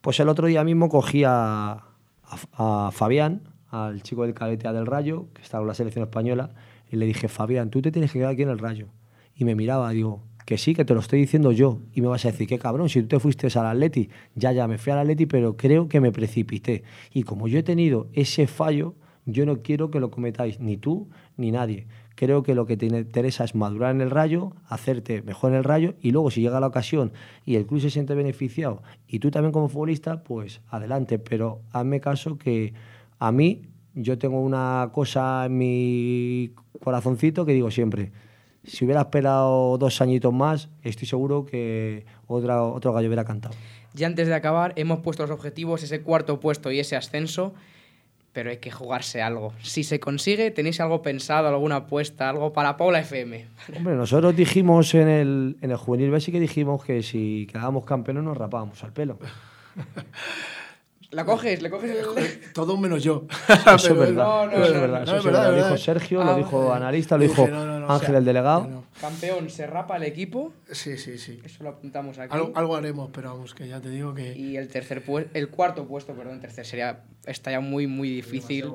pues el otro día mismo cogí a, a, Fabián, al chico del cadete del Rayo, que estaba en la selección española, y le dije, Fabián, tú te tienes que quedar aquí en el Rayo. Y me miraba, digo, que sí, que te lo estoy diciendo yo. Y me vas a decir, qué cabrón, si tú te fuiste al Atleti, ya, ya, me fui al Atleti, pero creo que me precipité. Y como yo he tenido ese fallo, yo no quiero que lo cometáis, ni tú ni nadie. Creo que lo que te interesa es madurar en el rayo, hacerte mejor en el rayo y luego si llega la ocasión y el club se siente beneficiado y tú también como futbolista, pues adelante. Pero hazme caso que a mí yo tengo una cosa en mi corazoncito que digo siempre, si hubiera esperado dos añitos más, estoy seguro que otra, otro gallo hubiera cantado. Ya antes de acabar, hemos puesto los objetivos, ese cuarto puesto y ese ascenso, pero hay que jugarse algo. Si se consigue, ¿tenéis algo pensado, alguna apuesta, algo para Paula FM? Hombre, nosotros dijimos en el, en el Juvenil B sí que dijimos que si quedábamos campeones nos rapábamos al pelo. ¿La coges? ¿Le coges el...? Todo menos yo. Eso es verdad. No, no, es verdad. Eso es verdad. Lo dijo Sergio, lo dijo Analista, lo dijo Ángel, el delegado. Campeón, ¿se rapa el equipo? Sí, sí, sí. Eso lo apuntamos aquí. Algo, haremos, pero vamos, que ya te digo que... Y el tercer el cuarto puesto, perdón, tercer sería... Está ya muy, muy difícil.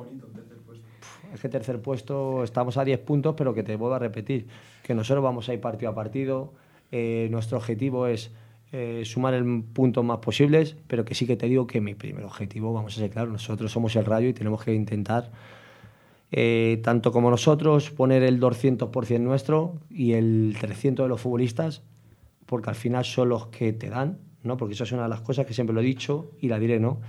Es que tercer puesto estamos a 10 puntos, pero que te vuelvo a repetir, que nosotros vamos a ir partido a partido. Eh, nuestro objetivo es eh, sumar el puntos más posibles, pero que sí que te digo que mi primer objetivo, vamos a ser claros, nosotros somos el Rayo y tenemos que intentar, eh, tanto como nosotros, poner el 200% nuestro y el 300% de los futbolistas, porque al final son los que te dan, ¿no? porque eso es una de las cosas que siempre lo he dicho y la diré, ¿no?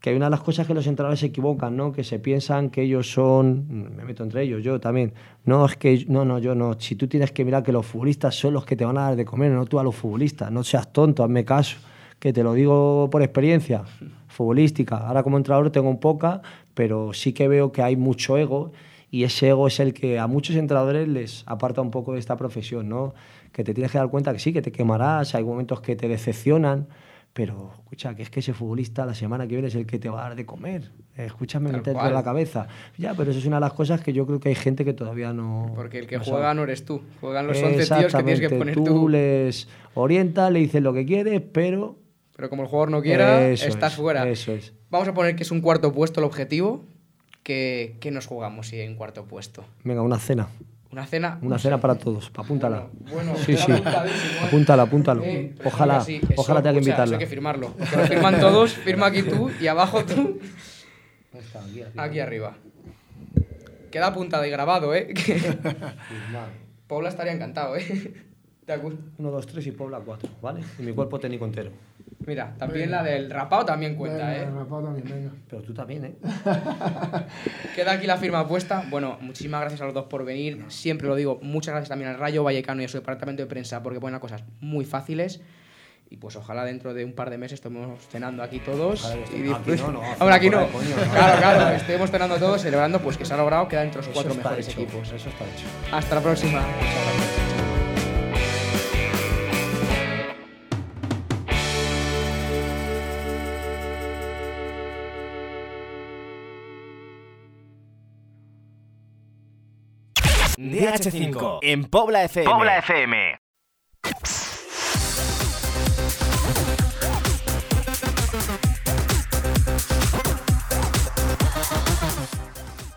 Que hay una de las cosas que los entrenadores se equivocan, ¿no? Que se piensan que ellos son, me meto entre ellos, yo también. No, es que, no, no, yo no. Si tú tienes que mirar que los futbolistas son los que te van a dar de comer, no tú a los futbolistas. No seas tonto, hazme caso, que te lo digo por experiencia futbolística. Ahora como entrenador tengo un poca, pero sí que veo que hay mucho ego y ese ego es el que a muchos entrenadores les aparta un poco de esta profesión, ¿no? Que te tienes que dar cuenta que sí, que te quemarás, hay momentos que te decepcionan, pero escucha, que es que ese futbolista la semana que viene es el que te va a dar de comer. Escúchame meterte en la cabeza. Ya, pero eso es una de las cosas que yo creo que hay gente que todavía no. Porque el que juega no eres tú. Juegan los 11 tíos que tienes que poner tú. Tú les orientas, le dices lo que quieres, pero. Pero como el jugador no quiera, estás fuera. Eso es. Vamos a poner que es un cuarto puesto el objetivo. ¿Qué, qué nos jugamos si hay un cuarto puesto? Venga, una cena. Una cena. Una cena para todos, apúntala. Bueno, sí, sí. Apúntala, apúntalo. Eh, ojalá, ojalá tenga que invitarla. hay que firmarlo. Que lo firman todos, firma aquí tú y abajo tú. Aquí arriba. Queda apuntado y grabado, ¿eh? Paula estaría encantado, ¿eh? Uno, dos, tres y Pobla cuatro, ¿vale? Y mi cuerpo técnico entero. Mira, también la del rapado también cuenta, ¿eh? El rapado también, venga. Pero tú también, ¿eh? Queda aquí la firma puesta. Bueno, muchísimas gracias a los dos por venir. Siempre lo digo, muchas gracias también al Rayo Vallecano y a su departamento de prensa porque ponen cosas muy fáciles. Y pues ojalá dentro de un par de meses estemos cenando aquí todos. y aquí no, no, Ahora aquí no. claro, claro, estemos cenando todos, celebrando pues que se ha logrado quedar entre los cuatro mejores equipos. Eso está hecho. Hasta la próxima. DH5 en Pobla FM. Pobla FM.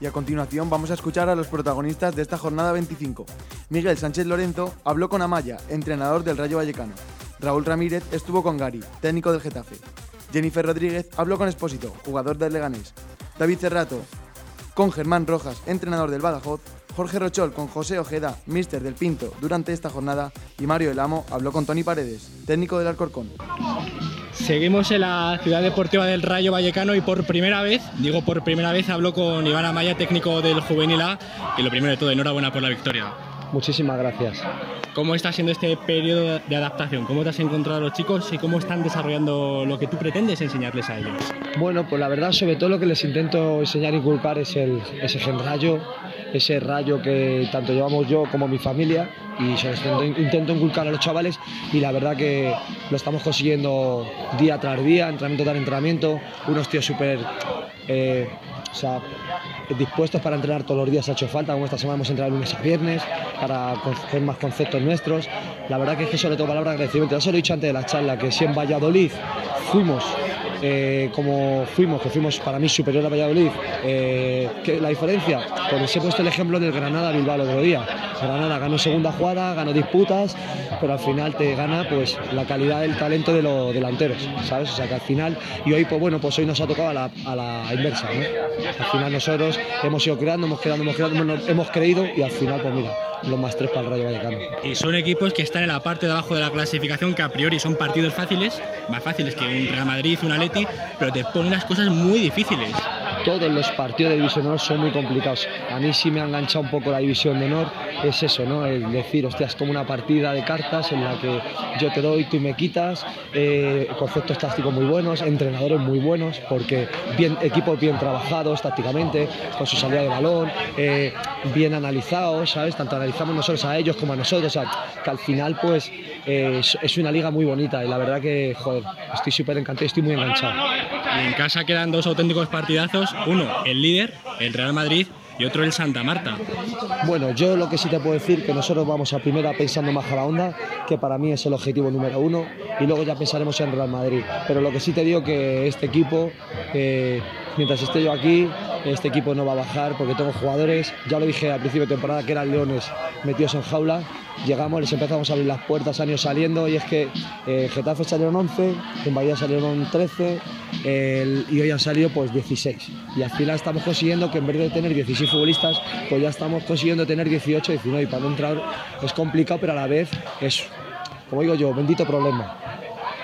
Y a continuación vamos a escuchar a los protagonistas de esta jornada 25. Miguel Sánchez Lorenzo habló con Amaya, entrenador del Rayo Vallecano. Raúl Ramírez estuvo con Gary, técnico del Getafe. Jennifer Rodríguez habló con Espósito, jugador del Leganés. David Cerrato con Germán Rojas, entrenador del Badajoz. Jorge Rochol con José Ojeda, mister del Pinto, durante esta jornada. Y Mario El Amo habló con Tony Paredes, técnico del Alcorcón. Seguimos en la ciudad deportiva del Rayo Vallecano y por primera vez, digo por primera vez, hablo con Iván Amaya, técnico del Juvenil A, y lo primero de todo, enhorabuena por la victoria. Muchísimas gracias. ¿Cómo está siendo este periodo de adaptación? ¿Cómo te has encontrado a los chicos y cómo están desarrollando lo que tú pretendes enseñarles a ellos? Bueno, pues la verdad, sobre todo lo que les intento enseñar e inculcar es el, ese gen rayo, ese rayo que tanto llevamos yo como mi familia y se intento, intento inculcar a los chavales y la verdad que lo estamos consiguiendo día tras día, entrenamiento tras entrenamiento, unos tíos súper... Eh, o sea, dispuestos para entrenar todos los días ha hecho falta, como esta semana hemos entrenado lunes a viernes, para coger más conceptos nuestros. La verdad que es que sobre todo palabra agradecimiento. Ya se lo he dicho antes de la charla, que si en Valladolid fuimos eh, como fuimos, que fuimos para mí superior a Valladolid, eh, ¿qué, la diferencia, pues les he puesto el ejemplo del Granada-Bilbao el otro día. Granada ganó segunda jugada, ganó disputas, pero al final te gana pues la calidad del talento de los delanteros, ¿sabes? O sea que al final, y hoy pues bueno, pues hoy nos ha tocado a la, a la inversa, ¿no? Al final nosotros hemos ido creando, hemos creado, hemos creado, hemos, creído y al final pues mira, los más tres para el Rayo Vallecano. Y son equipos que están en la parte de abajo de la clasificación, que a priori son partidos fáciles, más fáciles que un Real Madrid, un Pero te ponen las cosas muy difíciles. Todos los partidos de División Honor son muy complicados. A mí sí me ha enganchado un poco la División de Honor, es eso, ¿no? El decir, hostia, es como una partida de cartas en la que yo te doy, tú me quitas, eh, conceptos tácticos muy buenos, entrenadores muy buenos, porque bien, equipos bien trabajados tácticamente, con su salida de balón, eh, bien analizados, ¿sabes? Tanto analizamos nosotros a ellos como a nosotros, que al final, pues, eh, es una liga muy bonita y la verdad que, joder, estoy súper encantado y estoy muy enganchado. En casa quedan dos auténticos partidazos, uno el líder, el Real Madrid, y otro el Santa Marta. Bueno, yo lo que sí te puedo decir que nosotros vamos a primera pensando más a la onda, que para mí es el objetivo número uno, y luego ya pensaremos en Real Madrid. Pero lo que sí te digo que este equipo, eh, mientras esté yo aquí, este equipo no va a bajar porque tengo jugadores, ya lo dije al principio de temporada, que eran leones metidos en jaula. Llegamos, les empezamos a abrir las puertas, han ido saliendo y es que eh, Getafe salieron 11, en Bahía salieron 13 el- y hoy han salido pues 16. Y al final estamos consiguiendo que en vez de tener 16 futbolistas, pues ya estamos consiguiendo tener 18, 19 y para no entrar es complicado, pero a la vez es, como digo yo, bendito problema.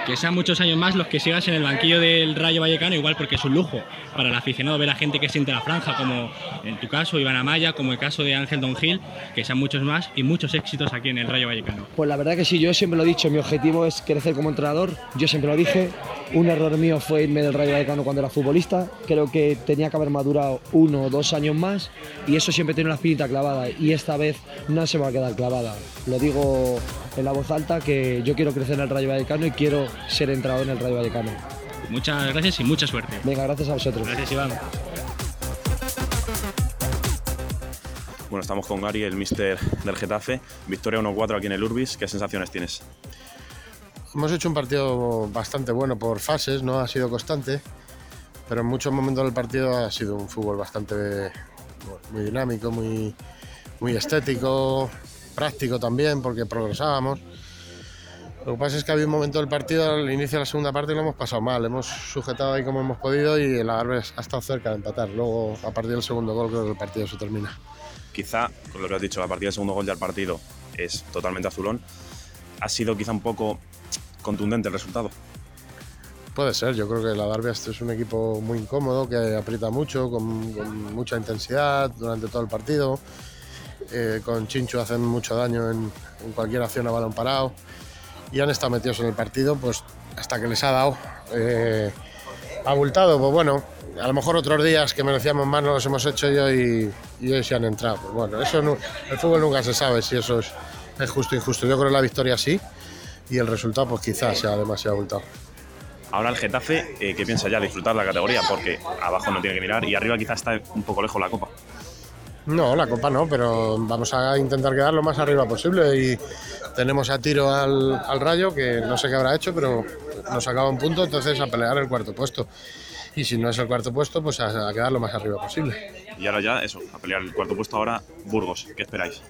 Que sean muchos años más los que sigas en el banquillo del Rayo Vallecano, igual porque es un lujo para el aficionado ver a gente que siente la franja, como en tu caso Iván Amaya, como el caso de Ángel Don Gil, que sean muchos más y muchos éxitos aquí en el Rayo Vallecano. Pues la verdad que sí, yo siempre lo he dicho, mi objetivo es crecer como entrenador, yo siempre lo dije, un error mío fue irme del Rayo Vallecano cuando era futbolista, creo que tenía que haber madurado uno o dos años más y eso siempre tiene una espinita clavada y esta vez no se va a quedar clavada. Lo digo en la voz alta que yo quiero crecer en el Rayo Vallecano y quiero ser entrenador en el Rayo Vallecano. Muchas gracias y mucha suerte. Venga, gracias a vosotros. Gracias Iván. Bueno, estamos con Gary, el mister del Getafe. Victoria 1-4 aquí en el Urbis. ¿Qué sensaciones tienes? Hemos hecho un partido bastante bueno por fases, no ha sido constante, pero en muchos momentos del partido ha sido un fútbol bastante muy dinámico, muy, muy estético, práctico también, porque progresábamos. Lo que pasa es que había un momento del partido, al inicio de la segunda parte, lo hemos pasado mal. Hemos sujetado ahí como hemos podido y el Agarbe ha estado cerca de empatar. Luego, a partir del segundo gol, creo que el partido se termina. Quizá, con lo que has dicho, a partir del segundo gol ya el partido es totalmente azulón. Ha sido quizá un poco contundente el resultado. Puede ser, yo creo que la Darby es un equipo muy incómodo, que aprieta mucho, con, con mucha intensidad durante todo el partido. Eh, con Chinchu hacen mucho daño en, cualquier acción a balón parado. Y han estado metidos en el partido pues hasta que les ha dado. Eh, abultado, pues bueno, a lo mejor otros días que merecíamos más no los hemos hecho y hoy, y hoy se han entrado. Pues bueno, eso no- el fútbol nunca se sabe si eso es, es justo o injusto. Yo creo que la victoria sí y el resultado pues quizás sea demasiado abultado. Ahora el Getafe, eh, ¿qué piensa ya? Disfrutar la categoría, porque abajo no tiene que mirar y arriba quizá está un poco lejos la copa. No, la copa no, pero vamos a intentar quedar lo más arriba posible y tenemos a tiro al, al Rayo, que no sé qué habrá hecho, pero nos acaba un punto, entonces a pelear el cuarto puesto. Y si no es el cuarto puesto, pues a, a quedar lo más arriba posible. Y ahora ya, eso, a pelear el cuarto puesto ahora, Burgos. ¿Qué esperáis?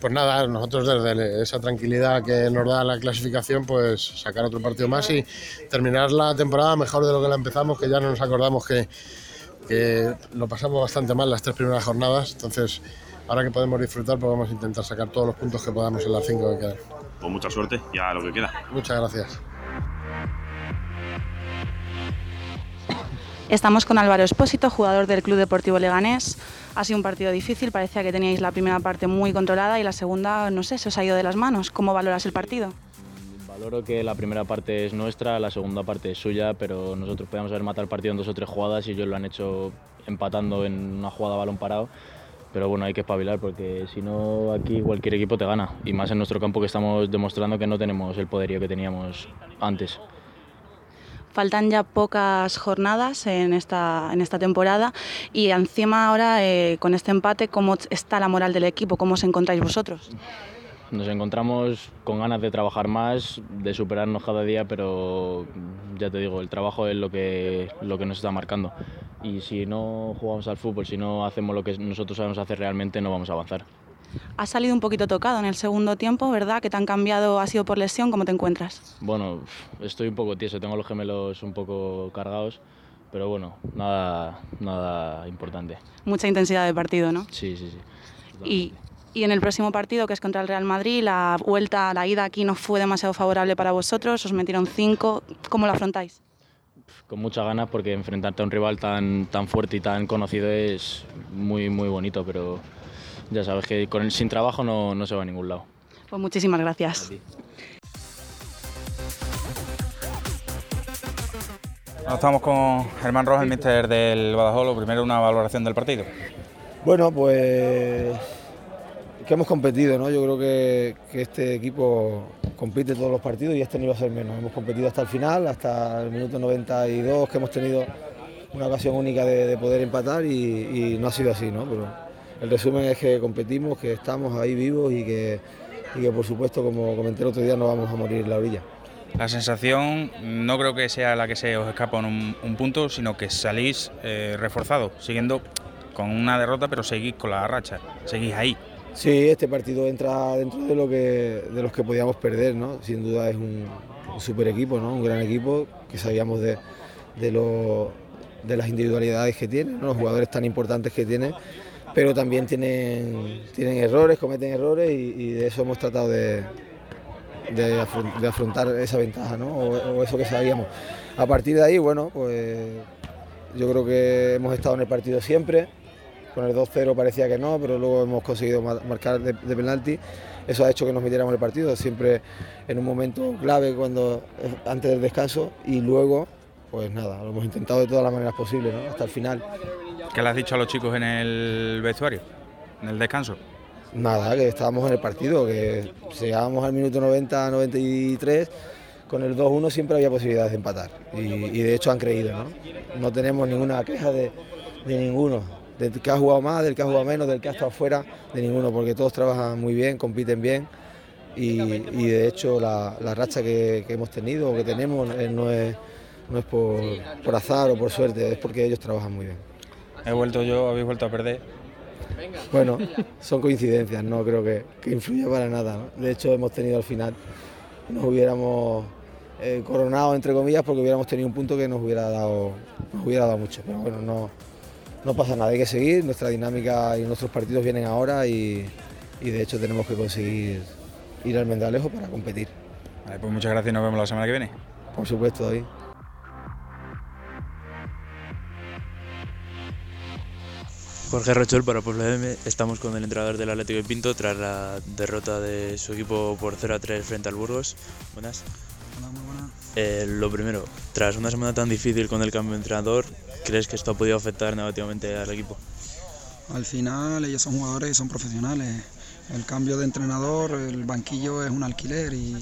Pues nada, nosotros desde esa tranquilidad que nos da la clasificación, pues sacar otro partido más y terminar la temporada mejor de lo que la empezamos, que ya no nos acordamos que, que lo pasamos bastante mal las tres primeras jornadas, entonces ahora que podemos disfrutar pues vamos a intentar sacar todos los puntos que podamos en las cinco que quedan. Pues mucha suerte y a lo que queda. Muchas gracias. Estamos con Álvaro Espósito, jugador del Club Deportivo Leganés. Ha sido un partido difícil, parecía que teníais la primera parte muy controlada y la segunda, no sé, se os ha ido de las manos. ¿Cómo valoras el partido? Valoro que la primera parte es nuestra, la segunda parte es suya, pero nosotros podíamos haber matado el partido en dos o tres jugadas y ellos lo han hecho empatando en una jugada balón parado. Pero bueno, hay que espabilar porque si no aquí cualquier equipo te gana. Y más en nuestro campo que estamos demostrando que no tenemos el poderío que teníamos antes. Faltan ya pocas jornadas en esta, en esta temporada y encima ahora eh, con este empate, ¿cómo está la moral del equipo? ¿Cómo os encontráis vosotros? Nos encontramos con ganas de trabajar más, de superarnos cada día, pero ya te digo, el trabajo es lo que, lo que nos está marcando. Y si no jugamos al fútbol, si no hacemos lo que nosotros sabemos hacer realmente, no vamos a avanzar. Has salido un poquito tocado en el segundo tiempo, ¿verdad? ¿Que te han cambiado? ¿Ha sido por lesión? ¿Cómo te encuentras? Bueno, estoy un poco tieso, tengo los gemelos un poco cargados, pero bueno, nada, nada importante. Mucha intensidad de partido, ¿no? Sí, sí, sí. Y, y, en el próximo partido, que es contra el Real Madrid, la vuelta, la ida aquí no fue demasiado favorable para vosotros, os metieron cinco. ¿Cómo lo afrontáis? Con muchas ganas, porque enfrentarte a un rival tan, tan fuerte y tan conocido es muy, muy bonito, pero ya sabes que con el sin trabajo no, no se va a ningún lado. Pues muchísimas gracias. estamos con Germán Rojas, el míster del Badajoz. Lo primero, una valoración del partido. Bueno, pues que hemos competido, ¿no? Yo creo que, este equipo compite todos los partidos y este no iba a ser menos. Hemos competido hasta el final, hasta el minuto 92, que hemos tenido una ocasión única de, de poder empatar y, no ha sido así, ¿no? Pero el resumen es que competimos, que estamos ahí vivos y que, y que por supuesto, como comenté el otro día, no vamos a morir en la orilla. La sensación no creo que sea la que se os escapa en un, un punto, sino que salís eh, reforzados, siguiendo con una derrota, pero seguís con la racha, seguís ahí. Sí, este partido entra dentro de lo que de los que podíamos perder, ¿no? Sin duda es un, super equipo, ¿no? Un gran equipo que sabíamos de, de, lo, de las individualidades que tiene, ¿no? los jugadores tan importantes que tiene pero también tienen, tienen errores, cometen errores y, de eso hemos tratado de, de, de afrontar esa ventaja, ¿no? O, o, eso que sabíamos. A partir de ahí, bueno, pues yo creo que hemos estado en el partido siempre. Con el 2-0 parecía que no, pero luego hemos conseguido marcar de, de, penalti. Eso ha hecho que nos metiéramos el partido, siempre en un momento clave cuando antes del descanso y luego, pues nada, lo hemos intentado de todas las maneras posibles, ¿no? hasta el final. ¿Qué le has dicho a los chicos en el vestuario, en el descanso? Nada, que estábamos en el partido, que llegábamos al minuto 90, 93, con el 2-1 siempre había posibilidades de empatar. Y, y, de hecho han creído, ¿no? No tenemos ninguna queja de, de, ninguno, del que ha jugado más, del que ha jugado menos, del que ha estado fuera, de ninguno, porque todos trabajan muy bien, compiten bien. Y, y de hecho la, la racha que, que, hemos tenido o que tenemos eh, no es, no es por, por azar o por suerte, es porque ellos trabajan muy bien. He vuelto yo, habéis vuelto a perder. Bueno, son coincidencias, no creo que, que influya para nada. ¿no? De hecho, hemos tenido al final, nos hubiéramos eh, coronado, entre comillas, porque hubiéramos tenido un punto que nos hubiera dado, nos hubiera dado mucho. Pero bueno, no, no pasa nada, hay que seguir, nuestra dinámica y nuestros partidos vienen ahora y, y de hecho tenemos que conseguir ir al Mendalejo para competir. Vale, pues muchas gracias y nos vemos la semana que viene. Por supuesto, David. Jorge Rochol para Puebla M. Estamos con el entrenador del Atlético de Pinto tras la derrota de su equipo por 0 a 3 frente al Burgos. Buenas. Eh, lo primero, tras una semana tan difícil con el cambio de entrenador, ¿crees que esto ha podido afectar negativamente al equipo? Al final ellos son jugadores y son profesionales. El cambio de entrenador, el banquillo es un alquiler y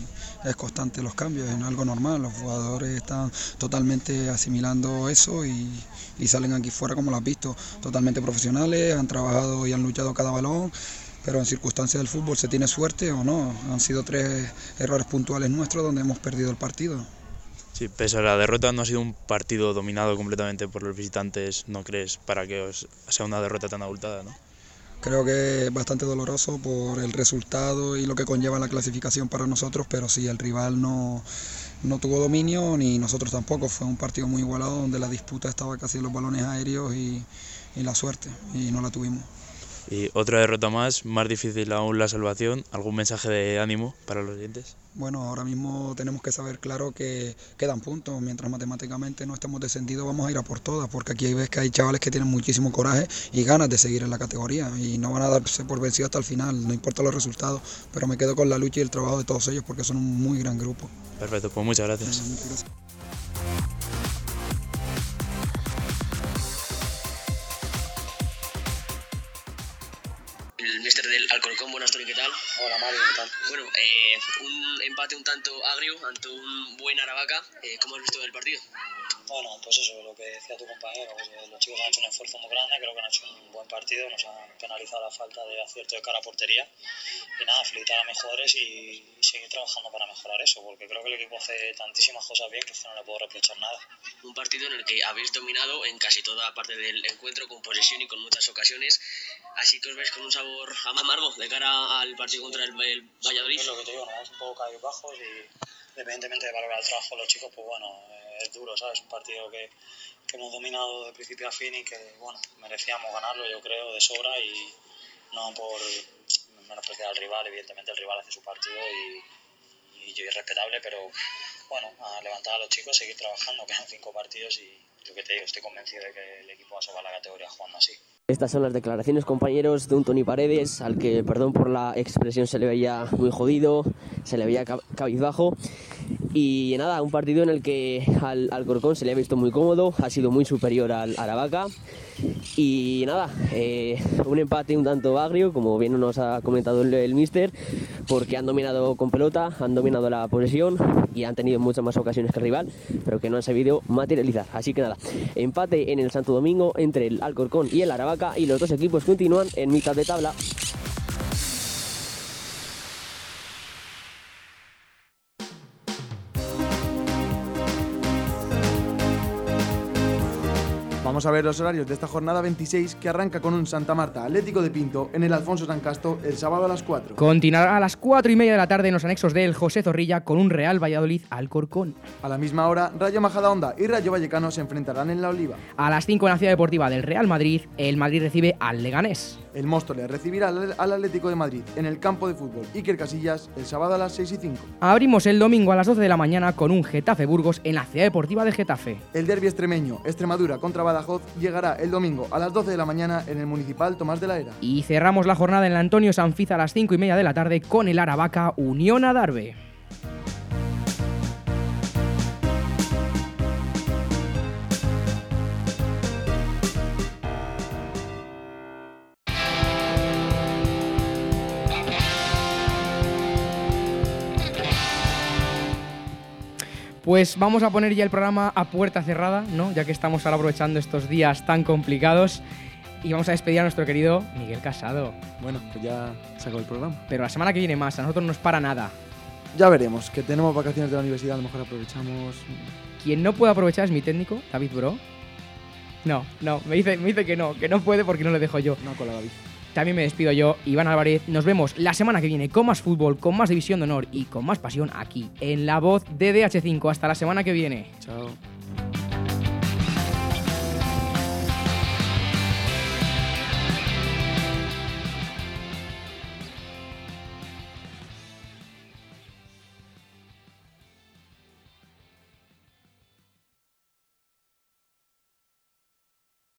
es constante los cambios, es algo normal. Los jugadores están totalmente asimilando eso y salen aquí fuera, como lo has visto, totalmente profesionales, han trabajado y han luchado cada balón pero en circunstancias del fútbol se tiene suerte o no. Han sido tres errores puntuales nuestros donde hemos perdido el partido. Sí, pese a la derrota no ha sido un partido dominado completamente por los visitantes, ¿no crees? Para que os sea una derrota tan abultada, ¿no? Creo que es bastante doloroso por el resultado y lo que conlleva la clasificación para nosotros, pero sí, el rival no, no tuvo dominio ni nosotros tampoco. Fue un partido muy igualado donde la disputa estaba casi en los balones aéreos y, y la suerte, y no la tuvimos. Y otra derrota más, más difícil aún la salvación. ¿Algún mensaje de ánimo para los oyentes? Bueno, ahora mismo tenemos que saber claro que quedan puntos. Mientras matemáticamente no estemos descendidos, vamos a ir a por todas, porque aquí ves que hay chavales que tienen muchísimo coraje y ganas de seguir en la categoría y no van a darse por vencidos hasta el final, no importa los resultados, pero me quedo con la lucha y el trabajo de todos ellos porque son un muy gran grupo. Perfecto, pues muchas gracias. El mister Alcorcón, buenas tardes, ¿qué tal? Hola Mario, ¿qué tal? Bueno, eh, un empate un tanto agrio ante un buen Aravaca. Eh, ¿Cómo has visto el partido? Bueno, pues eso, lo que decía tu compañero, pues, eh, los chicos han hecho un esfuerzo muy grande, creo que han hecho un buen partido, nos han penalizado la falta de acierto de cara a portería. Y nada, felicitar a mis jugadores y, seguir trabajando para mejorar eso, porque creo que el equipo hace tantísimas cosas bien que no le puedo reprochar nada. Un partido en el que habéis dominado en casi toda parte del encuentro, con posesión y con muchas ocasiones. Así que os veis con un sabor amargo de cara al partido contra el, el Valladolid. Es lo que te digo, nos damos un poco caídos bajos y independientemente de valorar el trabajo de los chicos, pues bueno, eh, es duro, ¿sabes? Un partido que, que hemos dominado de principio a fin y que, bueno, merecíamos ganarlo, yo creo, de sobra y no por menospreciar al rival, evidentemente el rival hace su partido y, y, y es respetable, pero bueno, a levantar a los chicos, seguir trabajando, quedan cinco partidos y yo que te digo, estoy convencido de que el equipo va a salvar la categoría jugando así. Estas son las declaraciones, compañeros, de un Tony Paredes, al que, perdón por la expresión, se le veía muy jodido, se le veía cabizbajo. Y nada, un partido en el que al, al Corcón se le ha visto muy cómodo, ha sido muy superior al Aravaca. Y nada, eh, un empate un tanto agrio, como bien nos ha comentado el, el mister, porque han dominado con pelota, han dominado la posesión y han tenido muchas más ocasiones que el rival, pero que no han sabido materializar. Así que nada, empate en el Santo Domingo entre el Alcorcón y el Aravaca y los dos equipos continúan en mitad de tabla. Vamos a ver los horarios de esta jornada 26 que arranca con un Santa Marta Atlético de Pinto en el Alfonso San Casto el sábado a las 4. Continuará a las 4 y media de la tarde en los anexos del José Zorrilla con un Real Valladolid Alcorcón. A la misma hora, Rayo Majadahonda y Rayo Vallecano se enfrentarán en la Oliva. A las 5 en la ciudad deportiva del Real Madrid, el Madrid recibe al Leganés. El Móstoles recibirá al, Atlético de Madrid en el campo de fútbol Iker Casillas el sábado a las 6 y 5. Abrimos el domingo a las 12 de la mañana con un Getafe Burgos en la ciudad deportiva de Getafe. El derbi extremeño Extremadura contra Badajoz llegará el domingo a las 12 de la mañana en el Municipal Tomás de la Era. Y cerramos la jornada en la Antonio Sanfiza a las 5 y media de la tarde con el Aravaca Unión Adarve. Pues vamos a poner ya el programa a puerta cerrada, ¿no? Ya que estamos ahora aprovechando estos días tan complicados. Y vamos a despedir a nuestro querido Miguel Casado. Bueno, pues ya sacó el programa. Pero la semana que viene más, a nosotros no nos para nada. Ya veremos, que tenemos vacaciones de la universidad, a lo mejor aprovechamos. Quien no puede aprovechar es mi técnico, David Bro. No, no, me dice, me dice que no, que no puede porque no le dejo yo. No, con la David. También me despido yo, Iván Álvarez. Nos vemos la semana que viene con más fútbol, con más división de honor y con más pasión aquí en La Voz de DH5. Hasta la semana que viene. Chao.